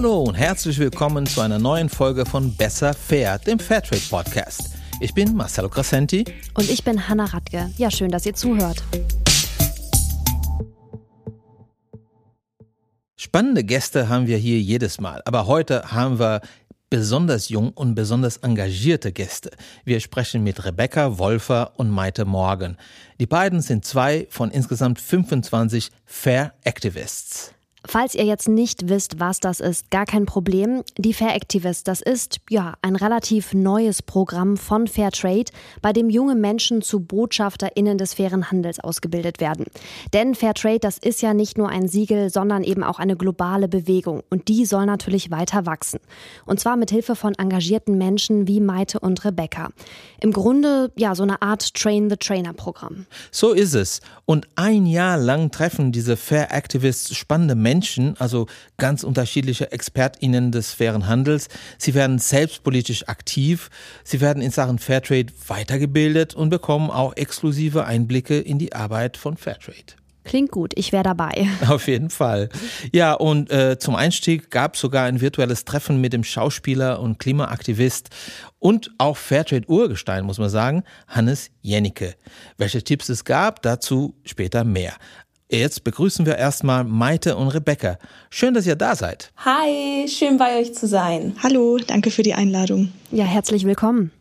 Hallo und herzlich willkommen zu einer neuen Folge von Besser Fair, dem Fairtrade Podcast. Ich bin Marcelo Crescenti. Und ich bin Hanna Radke. Ja, schön, dass ihr zuhört. Spannende Gäste haben wir hier jedes Mal, aber heute haben wir besonders jung und besonders engagierte Gäste. Wir sprechen mit Rebecca Wolfer und Maite Morgan. Die beiden sind zwei von insgesamt 25 Fair Activists. Falls ihr jetzt nicht wisst, was das ist, gar kein Problem. Die Fair Activist, das ist ja ein relativ neues Programm von Fairtrade, bei dem junge Menschen zu BotschafterInnen des fairen Handels ausgebildet werden. Denn Fairtrade, das ist ja nicht nur ein Siegel, sondern eben auch eine globale Bewegung. Und die soll natürlich weiter wachsen. Und zwar mit Hilfe von engagierten Menschen wie Maite und Rebecca. Im Grunde ja so eine Art Train the Trainer Programm. So ist es. Und ein Jahr lang treffen diese Fair Activists spannende Menschen Menschen, also ganz unterschiedliche ExpertInnen des fairen Handels. Sie werden selbstpolitisch aktiv, sie werden in Sachen Fairtrade weitergebildet und bekommen auch exklusive Einblicke in die Arbeit von Fairtrade. Klingt gut, ich wäre dabei. Auf jeden Fall. Ja, und äh, zum Einstieg gab es sogar ein virtuelles Treffen mit dem Schauspieler und Klimaaktivist und auch Fairtrade-Urgestein, muss man sagen, Hannes Jennecke. Welche Tipps es gab, dazu später mehr. Jetzt begrüßen wir erstmal Maite und Rebecca. Schön, dass ihr da seid. Hi, schön bei euch zu sein. Hallo, danke für die Einladung. Ja, herzlich willkommen.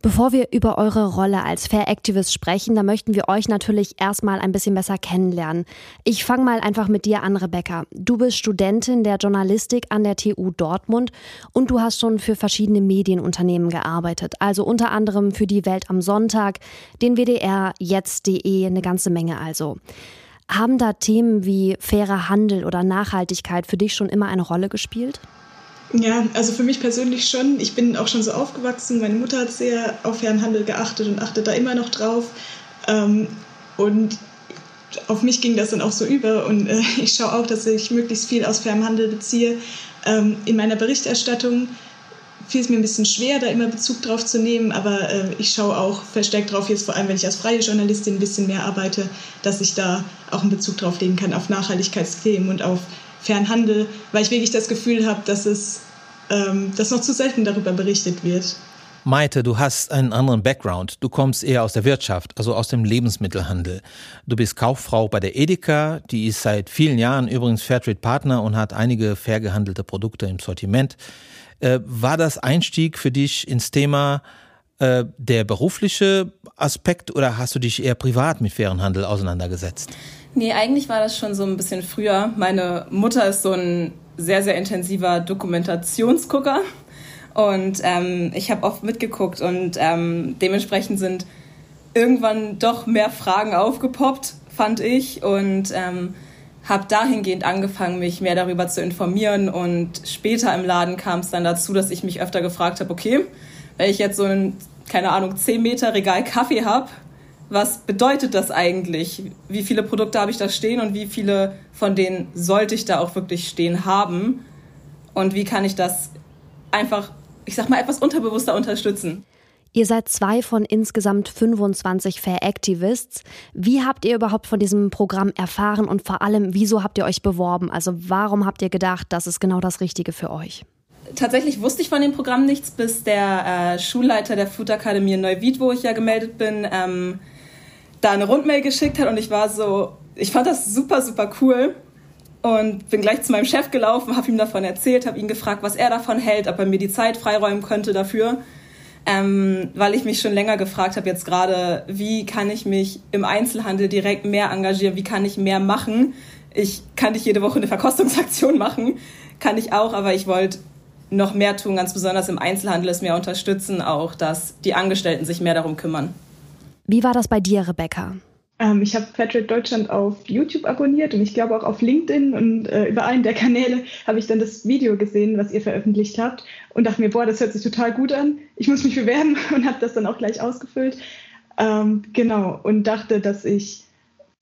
Bevor wir über eure Rolle als Fair Activist sprechen, da möchten wir euch natürlich erstmal ein bisschen besser kennenlernen. Ich fange mal einfach mit dir an, Rebecca. Du bist Studentin der Journalistik an der TU Dortmund und du hast schon für verschiedene Medienunternehmen gearbeitet. Also unter anderem für die Welt am Sonntag, den WDR, jetzt.de, eine ganze Menge also. Haben da Themen wie fairer Handel oder Nachhaltigkeit für dich schon immer eine Rolle gespielt? Ja, also für mich persönlich schon. Ich bin auch schon so aufgewachsen. Meine Mutter hat sehr auf fairen Handel geachtet und achtet da immer noch drauf. Ähm, und auf mich ging das dann auch so über. Und äh, ich schaue auch, dass ich möglichst viel aus fairem Handel beziehe. Ähm, in meiner Berichterstattung fiel es mir ein bisschen schwer, da immer Bezug drauf zu nehmen, aber äh, ich schaue auch verstärkt drauf, jetzt vor allem, wenn ich als freie Journalistin ein bisschen mehr arbeite, dass ich da auch einen Bezug drauf legen kann auf Nachhaltigkeitsthemen und auf Fernhandel, weil ich wirklich das Gefühl habe, dass es ähm, dass noch zu selten darüber berichtet wird. Maite, du hast einen anderen Background. Du kommst eher aus der Wirtschaft, also aus dem Lebensmittelhandel. Du bist Kauffrau bei der Edeka, die ist seit vielen Jahren übrigens Fairtrade-Partner und hat einige fair gehandelte Produkte im Sortiment. Äh, war das Einstieg für dich ins Thema äh, der berufliche Aspekt oder hast du dich eher privat mit fairen Handel auseinandergesetzt? Nee, eigentlich war das schon so ein bisschen früher. Meine Mutter ist so ein sehr, sehr intensiver Dokumentationsgucker. Und ähm, ich habe oft mitgeguckt und ähm, dementsprechend sind irgendwann doch mehr Fragen aufgepoppt, fand ich. Und ähm, habe dahingehend angefangen, mich mehr darüber zu informieren und später im Laden kam es dann dazu, dass ich mich öfter gefragt habe, okay, wenn ich jetzt so ein, keine Ahnung, 10 Meter Regal Kaffee habe, was bedeutet das eigentlich? Wie viele Produkte habe ich da stehen und wie viele von denen sollte ich da auch wirklich stehen haben? Und wie kann ich das einfach, ich sag mal, etwas unterbewusster unterstützen? Ihr seid zwei von insgesamt 25 Fair Activists. Wie habt ihr überhaupt von diesem Programm erfahren und vor allem, wieso habt ihr euch beworben? Also warum habt ihr gedacht, das ist genau das Richtige für euch? Tatsächlich wusste ich von dem Programm nichts, bis der äh, Schulleiter der Food Akademie in Neuwied, wo ich ja gemeldet bin, ähm, da eine Rundmail geschickt hat und ich war so, ich fand das super, super cool und bin gleich zu meinem Chef gelaufen, habe ihm davon erzählt, habe ihn gefragt, was er davon hält, ob er mir die Zeit freiräumen könnte dafür ähm, weil ich mich schon länger gefragt habe jetzt gerade, wie kann ich mich im Einzelhandel direkt mehr engagieren, wie kann ich mehr machen. Ich kann nicht jede Woche eine Verkostungsaktion machen, kann ich auch, aber ich wollte noch mehr tun, ganz besonders im Einzelhandel es mehr unterstützen, auch dass die Angestellten sich mehr darum kümmern. Wie war das bei dir, Rebecca? Ähm, ich habe Fairtrade Deutschland auf YouTube abonniert und ich glaube auch auf LinkedIn und äh, über einen der Kanäle habe ich dann das Video gesehen, was ihr veröffentlicht habt und dachte mir, boah, das hört sich total gut an. Ich muss mich bewerben und habe das dann auch gleich ausgefüllt. Ähm, genau und dachte, dass ich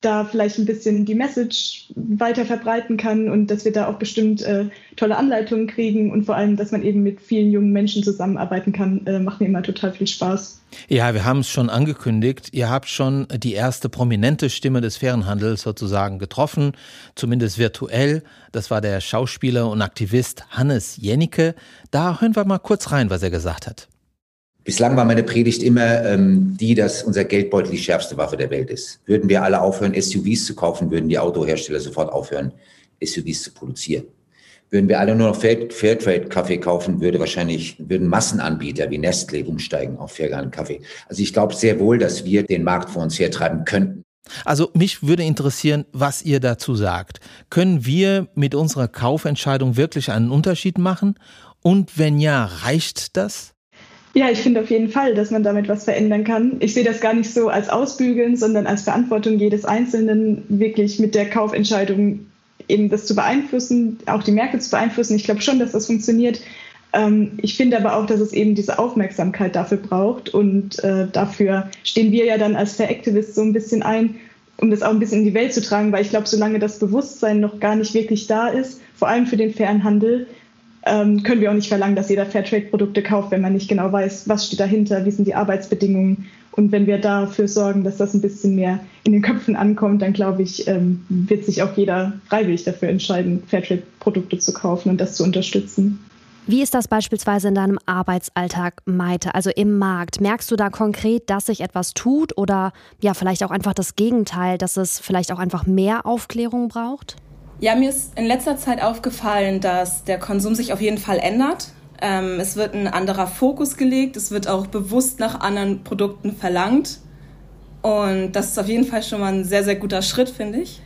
da vielleicht ein bisschen die Message weiter verbreiten kann und dass wir da auch bestimmt äh, tolle Anleitungen kriegen und vor allem, dass man eben mit vielen jungen Menschen zusammenarbeiten kann, äh, macht mir immer total viel Spaß. Ja, wir haben es schon angekündigt. Ihr habt schon die erste prominente Stimme des fairen Handels sozusagen getroffen, zumindest virtuell. Das war der Schauspieler und Aktivist Hannes Jennecke. Da hören wir mal kurz rein, was er gesagt hat. Bislang war meine Predigt immer ähm, die, dass unser Geldbeutel die schärfste Waffe der Welt ist. Würden wir alle aufhören, SUVs zu kaufen, würden die Autohersteller sofort aufhören, SUVs zu produzieren. Würden wir alle nur noch Fairtrade-Kaffee kaufen, würde wahrscheinlich, würden Massenanbieter wie Nestle umsteigen auf Fairgarden-Kaffee. Also ich glaube sehr wohl, dass wir den Markt vor uns hertreiben könnten. Also mich würde interessieren, was ihr dazu sagt. Können wir mit unserer Kaufentscheidung wirklich einen Unterschied machen? Und wenn ja, reicht das? Ja, ich finde auf jeden Fall, dass man damit was verändern kann. Ich sehe das gar nicht so als Ausbügeln, sondern als Verantwortung jedes Einzelnen, wirklich mit der Kaufentscheidung eben das zu beeinflussen, auch die Märkte zu beeinflussen. Ich glaube schon, dass das funktioniert. Ähm, ich finde aber auch, dass es eben diese Aufmerksamkeit dafür braucht und äh, dafür stehen wir ja dann als Fair Activists so ein bisschen ein, um das auch ein bisschen in die Welt zu tragen, weil ich glaube, solange das Bewusstsein noch gar nicht wirklich da ist, vor allem für den fairen Handel, ähm, können wir auch nicht verlangen, dass jeder Fairtrade-Produkte kauft, wenn man nicht genau weiß, was steht dahinter, wie sind die Arbeitsbedingungen. Und wenn wir dafür sorgen, dass das ein bisschen mehr in den Köpfen ankommt, dann glaube ich, ähm, wird sich auch jeder freiwillig dafür entscheiden, Fairtrade-Produkte zu kaufen und das zu unterstützen. Wie ist das beispielsweise in deinem Arbeitsalltag, Maite, also im Markt? Merkst du da konkret, dass sich etwas tut oder ja, vielleicht auch einfach das Gegenteil, dass es vielleicht auch einfach mehr Aufklärung braucht? Ja, mir ist in letzter Zeit aufgefallen, dass der Konsum sich auf jeden Fall ändert. Ähm, es wird ein anderer Fokus gelegt, es wird auch bewusst nach anderen Produkten verlangt. Und das ist auf jeden Fall schon mal ein sehr, sehr guter Schritt, finde ich.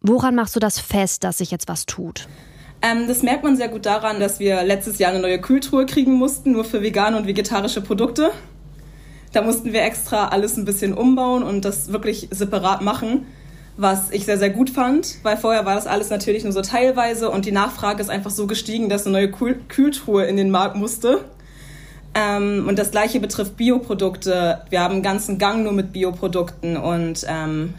Woran machst du das fest, dass sich jetzt was tut? Ähm, das merkt man sehr gut daran, dass wir letztes Jahr eine neue Kühltruhe kriegen mussten, nur für vegane und vegetarische Produkte. Da mussten wir extra alles ein bisschen umbauen und das wirklich separat machen was ich sehr, sehr gut fand, weil vorher war das alles natürlich nur so teilweise und die Nachfrage ist einfach so gestiegen, dass eine neue Kühl Kühltruhe in den Markt musste. Ähm, und das gleiche betrifft Bioprodukte. Wir haben einen ganzen Gang nur mit Bioprodukten und ähm,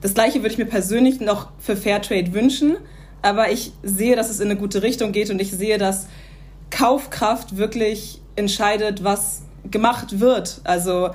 das gleiche würde ich mir persönlich noch für Fairtrade wünschen, aber ich sehe, dass es in eine gute Richtung geht und ich sehe, dass Kaufkraft wirklich entscheidet, was gemacht wird. Also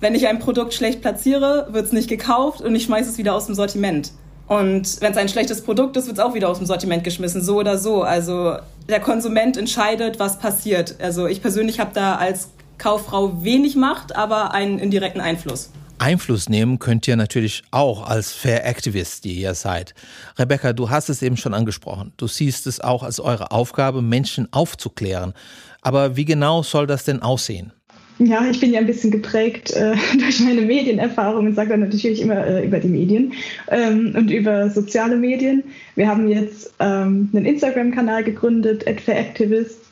wenn ich ein Produkt schlecht platziere, wird es nicht gekauft und ich schmeiße es wieder aus dem Sortiment. Und wenn es ein schlechtes Produkt ist, wird es auch wieder aus dem Sortiment geschmissen, so oder so. Also der Konsument entscheidet, was passiert. Also ich persönlich habe da als Kauffrau wenig Macht, aber einen indirekten Einfluss. Einfluss nehmen könnt ihr natürlich auch als Fair Activist, die ihr seid. Rebecca, du hast es eben schon angesprochen. Du siehst es auch als eure Aufgabe, Menschen aufzuklären. Aber wie genau soll das denn aussehen? Ja, ich bin ja ein bisschen geprägt äh, durch meine Medienerfahrung und sage dann natürlich immer äh, über die Medien ähm, und über soziale Medien. Wir haben jetzt ähm, einen Instagram-Kanal gegründet, Activists,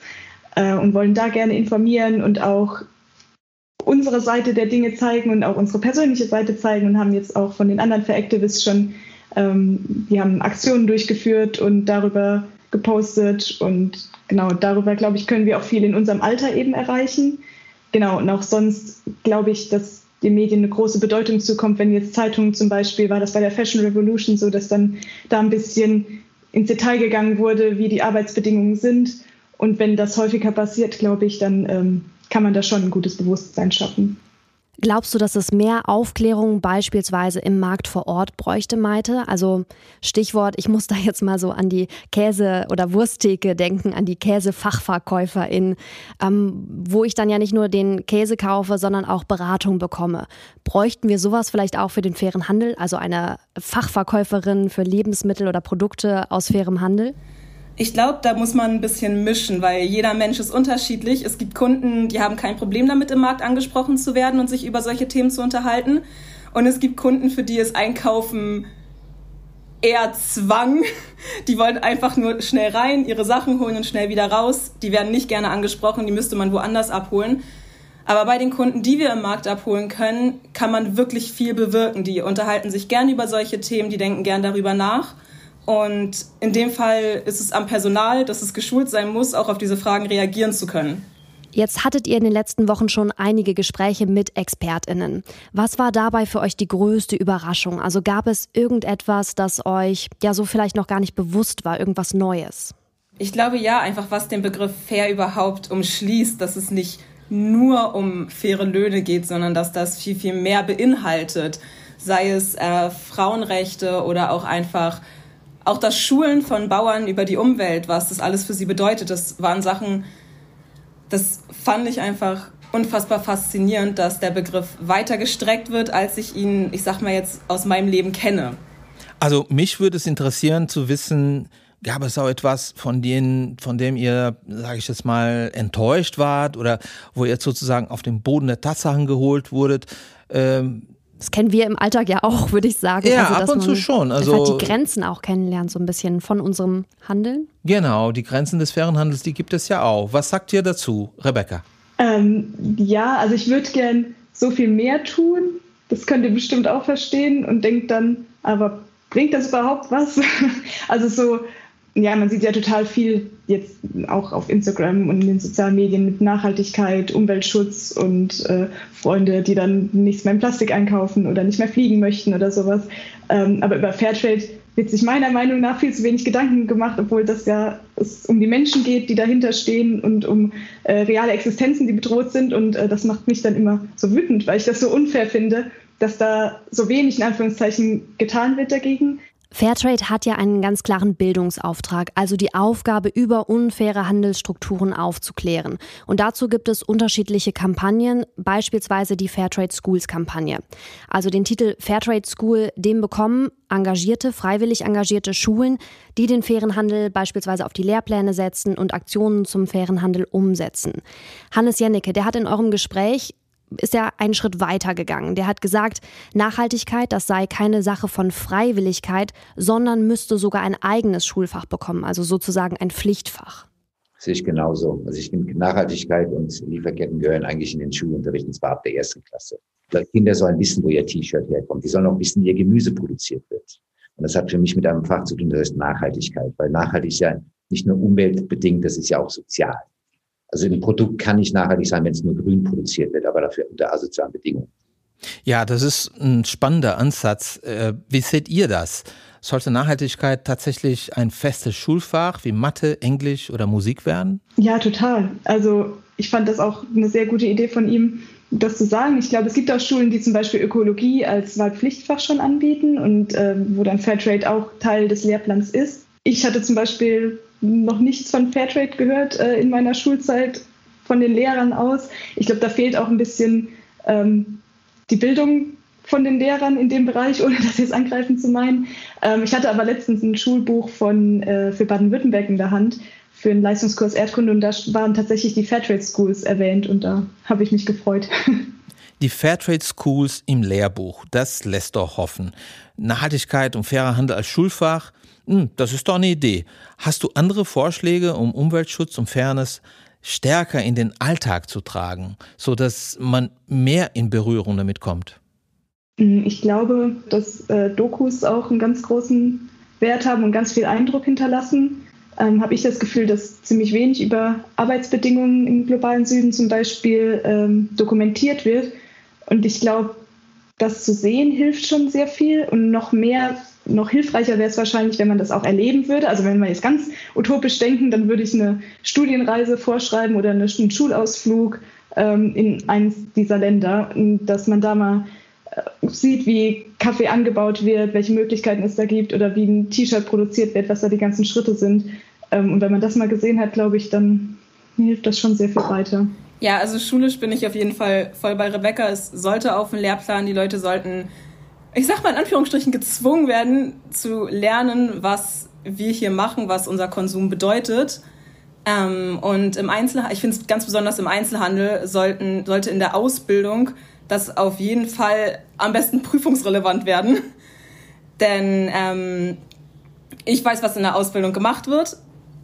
äh, und wollen da gerne informieren und auch unsere Seite der Dinge zeigen und auch unsere persönliche Seite zeigen und haben jetzt auch von den anderen Fair-Activists schon, ähm, die haben Aktionen durchgeführt und darüber gepostet und genau darüber, glaube ich, können wir auch viel in unserem Alter eben erreichen genau, und auch sonst glaube ich, dass den Medien eine große Bedeutung zukommt, wenn jetzt Zeitungen zum Beispiel, war das bei der Fashion Revolution so, dass dann da ein bisschen ins Detail gegangen wurde, wie die Arbeitsbedingungen sind. Und wenn das häufiger passiert, glaube ich, dann ähm, kann man da schon ein gutes Bewusstsein schaffen. Glaubst du, dass es mehr Aufklärung beispielsweise im Markt vor Ort bräuchte, Maite? Also Stichwort, ich muss da jetzt mal so an die Käse- oder Wursttheke denken, an die Käsefachverkäuferin, ähm, wo ich dann ja nicht nur den Käse kaufe, sondern auch Beratung bekomme. Bräuchten wir sowas vielleicht auch für den fairen Handel, also eine Fachverkäuferin für Lebensmittel oder Produkte aus fairem Handel? Ich glaube, da muss man ein bisschen mischen, weil jeder Mensch ist unterschiedlich. Es gibt Kunden, die haben kein Problem damit, im Markt angesprochen zu werden und sich über solche Themen zu unterhalten. Und es gibt Kunden, für die ist Einkaufen eher Zwang. Die wollen einfach nur schnell rein, ihre Sachen holen und schnell wieder raus. Die werden nicht gerne angesprochen, die müsste man woanders abholen. Aber bei den Kunden, die wir im Markt abholen können, kann man wirklich viel bewirken. Die unterhalten sich gern über solche Themen, die denken gern darüber nach. Und in dem Fall ist es am Personal, dass es geschult sein muss, auch auf diese Fragen reagieren zu können. Jetzt hattet ihr in den letzten Wochen schon einige Gespräche mit ExpertInnen. Was war dabei für euch die größte Überraschung? Also gab es irgendetwas, das euch ja so vielleicht noch gar nicht bewusst war, irgendwas Neues? Ich glaube ja, einfach was den Begriff fair überhaupt umschließt, dass es nicht nur um faire Löhne geht, sondern dass das viel, viel mehr beinhaltet. Sei es äh, Frauenrechte oder auch einfach auch das Schulen von Bauern über die Umwelt, was das alles für sie bedeutet. Das waren Sachen, das fand ich einfach unfassbar faszinierend, dass der Begriff weiter gestreckt wird, als ich ihn, ich sag mal jetzt, aus meinem Leben kenne. Also mich würde es interessieren zu wissen, gab es auch etwas, von denen, von dem ihr, sage ich jetzt mal, enttäuscht wart oder wo ihr sozusagen auf den Boden der Tatsachen geholt wurdet? Ähm, das kennen wir im Alltag ja auch, würde ich sagen. Ja, also, ab und zu schon. Also die Grenzen auch kennenlernen, so ein bisschen von unserem Handeln. Genau, die Grenzen des fairen Handels, die gibt es ja auch. Was sagt ihr dazu, Rebecca? Ähm, ja, also ich würde gern so viel mehr tun. Das könnt ihr bestimmt auch verstehen und denkt dann, aber bringt das überhaupt was? also so ja, man sieht ja total viel jetzt auch auf Instagram und in den sozialen Medien mit Nachhaltigkeit, Umweltschutz und äh, Freunde, die dann nichts mehr in Plastik einkaufen oder nicht mehr fliegen möchten oder sowas. Ähm, aber über Fairtrade wird sich meiner Meinung nach viel zu wenig Gedanken gemacht, obwohl das ja es um die Menschen geht, die dahinter stehen und um äh, reale Existenzen, die bedroht sind. Und äh, das macht mich dann immer so wütend, weil ich das so unfair finde, dass da so wenig in Anführungszeichen getan wird dagegen. Fairtrade hat ja einen ganz klaren Bildungsauftrag, also die Aufgabe, über unfaire Handelsstrukturen aufzuklären. Und dazu gibt es unterschiedliche Kampagnen, beispielsweise die Fairtrade Schools Kampagne. Also den Titel Fairtrade School, den bekommen engagierte, freiwillig engagierte Schulen, die den fairen Handel beispielsweise auf die Lehrpläne setzen und Aktionen zum fairen Handel umsetzen. Hannes Jennecke, der hat in eurem Gespräch ist er einen Schritt weiter gegangen. Der hat gesagt, Nachhaltigkeit, das sei keine Sache von Freiwilligkeit, sondern müsste sogar ein eigenes Schulfach bekommen, also sozusagen ein Pflichtfach. Sehe ich genauso. Also ich finde, Nachhaltigkeit und Lieferketten gehören eigentlich in den Schulunterricht, und zwar ab der ersten Klasse. Die Kinder sollen wissen, wo ihr T-Shirt herkommt. Die sollen auch wissen, wie ihr Gemüse produziert wird. Und das hat für mich mit einem Fach zu tun, das heißt Nachhaltigkeit. Weil nachhaltig ist ja nicht nur umweltbedingt, das ist ja auch sozial. Also ein Produkt kann nicht nachhaltig sein, wenn es nur grün produziert wird, aber dafür unter asozialen Bedingungen. Ja, das ist ein spannender Ansatz. Äh, wie seht ihr das? Sollte Nachhaltigkeit tatsächlich ein festes Schulfach wie Mathe, Englisch oder Musik werden? Ja, total. Also ich fand das auch eine sehr gute Idee von ihm, das zu sagen. Ich glaube, es gibt auch Schulen, die zum Beispiel Ökologie als Wahlpflichtfach schon anbieten und äh, wo dann Fairtrade auch Teil des Lehrplans ist. Ich hatte zum Beispiel noch nichts von Fairtrade gehört äh, in meiner Schulzeit von den Lehrern aus. Ich glaube, da fehlt auch ein bisschen ähm, die Bildung von den Lehrern in dem Bereich, ohne das jetzt angreifen zu meinen. Ähm, ich hatte aber letztens ein Schulbuch von, äh, für Baden-Württemberg in der Hand für einen Leistungskurs Erdkunde und da waren tatsächlich die Fairtrade Schools erwähnt und da habe ich mich gefreut. Die Fairtrade Schools im Lehrbuch, das lässt doch hoffen. Nachhaltigkeit und fairer Handel als Schulfach, hm, das ist doch eine Idee. Hast du andere Vorschläge, um Umweltschutz und Fairness stärker in den Alltag zu tragen, sodass man mehr in Berührung damit kommt? Hm, ich glaube, dass äh, Dokus auch einen ganz großen Wert haben und ganz viel Eindruck hinterlassen. Ähm, habe ich das Gefühl, dass ziemlich wenig über Arbeitsbedingungen im globalen Süden zum Beispiel ähm, dokumentiert wird. Und ich glaube, das zu sehen hilft schon sehr viel und noch mehr noch hilfreicher wäre es wahrscheinlich, wenn man das auch erleben würde. Also wenn wir jetzt ganz utopisch denken, dann würde ich eine Studienreise vorschreiben oder einen Schulausflug ähm, in eines dieser Länder, dass man da mal äh, sieht, wie Kaffee angebaut wird, welche Möglichkeiten es da gibt oder wie ein T-Shirt produziert wird, was da die ganzen Schritte sind. Ähm, und wenn man das mal gesehen hat, glaube ich, dann hilft das schon sehr viel weiter. Ja, also schulisch bin ich auf jeden Fall voll bei Rebecca. Es sollte auf dem Lehrplan, die Leute sollten ich sag mal in Anführungsstrichen, gezwungen werden zu lernen, was wir hier machen, was unser Konsum bedeutet. Ähm, und im Einzelhandel, ich finde es ganz besonders im Einzelhandel, sollten, sollte in der Ausbildung das auf jeden Fall am besten prüfungsrelevant werden. Denn ähm, ich weiß, was in der Ausbildung gemacht wird,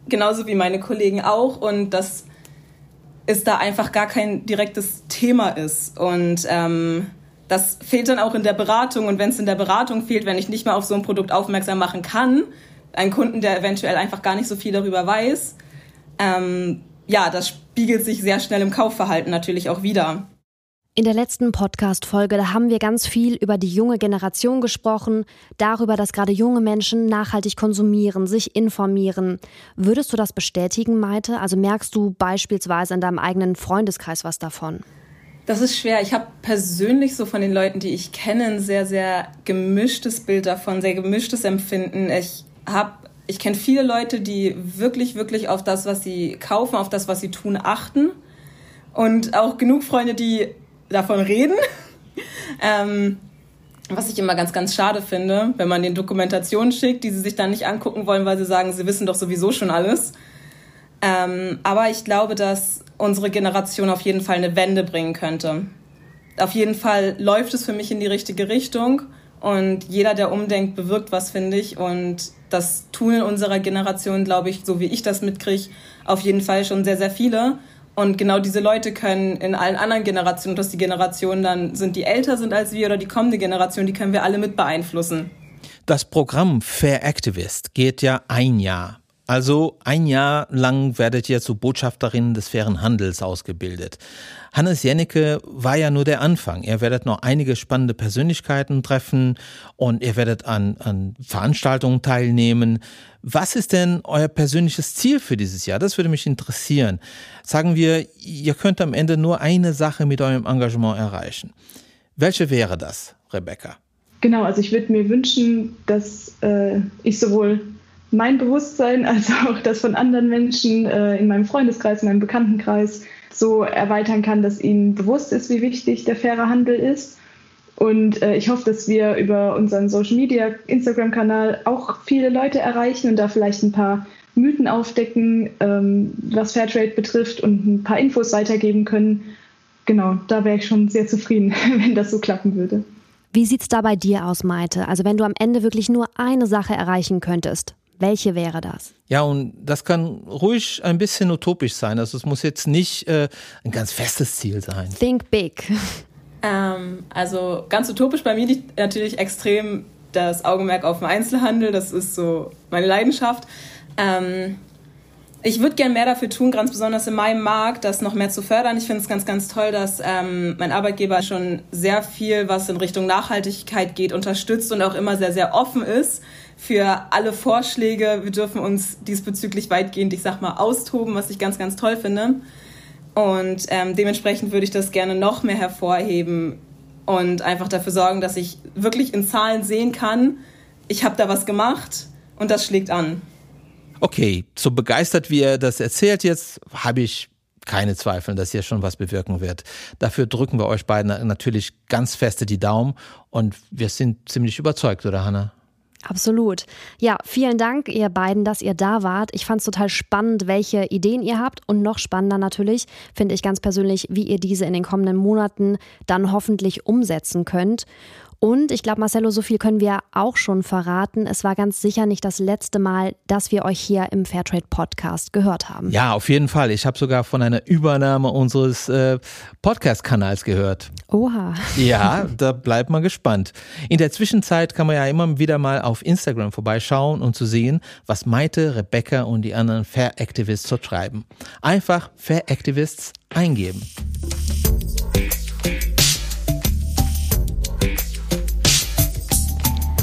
genauso wie meine Kollegen auch. Und dass es da einfach gar kein direktes Thema ist. Und ähm, das fehlt dann auch in der Beratung. Und wenn es in der Beratung fehlt, wenn ich nicht mal auf so ein Produkt aufmerksam machen kann, einen Kunden, der eventuell einfach gar nicht so viel darüber weiß, ähm, ja, das spiegelt sich sehr schnell im Kaufverhalten natürlich auch wieder. In der letzten Podcast-Folge, haben wir ganz viel über die junge Generation gesprochen, darüber, dass gerade junge Menschen nachhaltig konsumieren, sich informieren. Würdest du das bestätigen, Maite? Also merkst du beispielsweise in deinem eigenen Freundeskreis was davon? Das ist schwer. Ich habe persönlich so von den Leuten, die ich kenne, ein sehr, sehr gemischtes Bild davon, sehr gemischtes Empfinden. Ich habe ich kenne viele Leute, die wirklich, wirklich auf das, was sie kaufen, auf das, was sie tun, achten. Und auch genug Freunde, die davon reden. ähm, was ich immer ganz, ganz schade finde, wenn man den Dokumentationen schickt, die sie sich dann nicht angucken wollen, weil sie sagen, sie wissen doch sowieso schon alles. Ähm, aber ich glaube, dass unsere Generation auf jeden Fall eine Wende bringen könnte. Auf jeden Fall läuft es für mich in die richtige Richtung und jeder, der umdenkt, bewirkt was, finde ich. Und das tun in unserer Generation, glaube ich, so wie ich das mitkriege, auf jeden Fall schon sehr, sehr viele. Und genau diese Leute können in allen anderen Generationen, dass die Generationen dann sind, die älter sind als wir oder die kommende Generation, die können wir alle mit beeinflussen. Das Programm Fair Activist geht ja ein Jahr. Also ein Jahr lang werdet ihr zu Botschafterinnen des fairen Handels ausgebildet. Hannes Jennecke war ja nur der Anfang. Ihr werdet noch einige spannende Persönlichkeiten treffen und ihr werdet an, an Veranstaltungen teilnehmen. Was ist denn euer persönliches Ziel für dieses Jahr? Das würde mich interessieren. Sagen wir, ihr könnt am Ende nur eine Sache mit eurem Engagement erreichen. Welche wäre das, Rebecca? Genau, also ich würde mir wünschen, dass äh, ich sowohl mein Bewusstsein als auch das von anderen Menschen äh, in meinem Freundeskreis, in meinem Bekanntenkreis so erweitern kann, dass ihnen bewusst ist, wie wichtig der faire Handel ist. Und äh, ich hoffe, dass wir über unseren Social Media Instagram-Kanal auch viele Leute erreichen und da vielleicht ein paar Mythen aufdecken, ähm, was Fairtrade betrifft und ein paar Infos weitergeben können. Genau, da wäre ich schon sehr zufrieden, wenn das so klappen würde. Wie sieht es da bei dir aus, Maite? Also wenn du am Ende wirklich nur eine Sache erreichen könntest, welche wäre das? Ja, und das kann ruhig ein bisschen utopisch sein. Also es muss jetzt nicht äh, ein ganz festes Ziel sein. Think big. Ähm, also ganz utopisch bei mir liegt natürlich extrem das Augenmerk auf den Einzelhandel. Das ist so meine Leidenschaft. Ähm, ich würde gerne mehr dafür tun, ganz besonders in meinem Markt, das noch mehr zu fördern. Ich finde es ganz, ganz toll, dass ähm, mein Arbeitgeber schon sehr viel, was in Richtung Nachhaltigkeit geht, unterstützt und auch immer sehr, sehr offen ist für alle Vorschläge. Wir dürfen uns diesbezüglich weitgehend, ich sag mal, austoben, was ich ganz, ganz toll finde. Und ähm, dementsprechend würde ich das gerne noch mehr hervorheben und einfach dafür sorgen, dass ich wirklich in Zahlen sehen kann, ich habe da was gemacht und das schlägt an. Okay, so begeistert wie er das erzählt jetzt, habe ich keine Zweifel, dass hier schon was bewirken wird. Dafür drücken wir euch beiden natürlich ganz feste die Daumen und wir sind ziemlich überzeugt, oder Hannah? Absolut. Ja, vielen Dank, ihr beiden, dass ihr da wart. Ich fand es total spannend, welche Ideen ihr habt. Und noch spannender natürlich, finde ich ganz persönlich, wie ihr diese in den kommenden Monaten dann hoffentlich umsetzen könnt. Und ich glaube, Marcello, so viel können wir auch schon verraten. Es war ganz sicher nicht das letzte Mal, dass wir euch hier im Fairtrade Podcast gehört haben. Ja, auf jeden Fall. Ich habe sogar von einer Übernahme unseres äh, Podcast-Kanals gehört. Oha. Ja, da bleibt man gespannt. In der Zwischenzeit kann man ja immer wieder mal auf Instagram vorbeischauen und zu sehen, was Maite, Rebecca und die anderen Fair Activists so treiben. Einfach Fair Activists eingeben.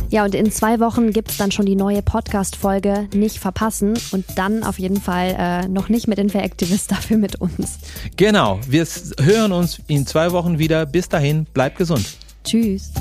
Ja, und in zwei Wochen gibt es dann schon die neue Podcast-Folge. Nicht verpassen und dann auf jeden Fall äh, noch nicht mit den Fair-Activists, dafür mit uns. Genau, wir hören uns in zwei Wochen wieder. Bis dahin, bleibt gesund. Tschüss.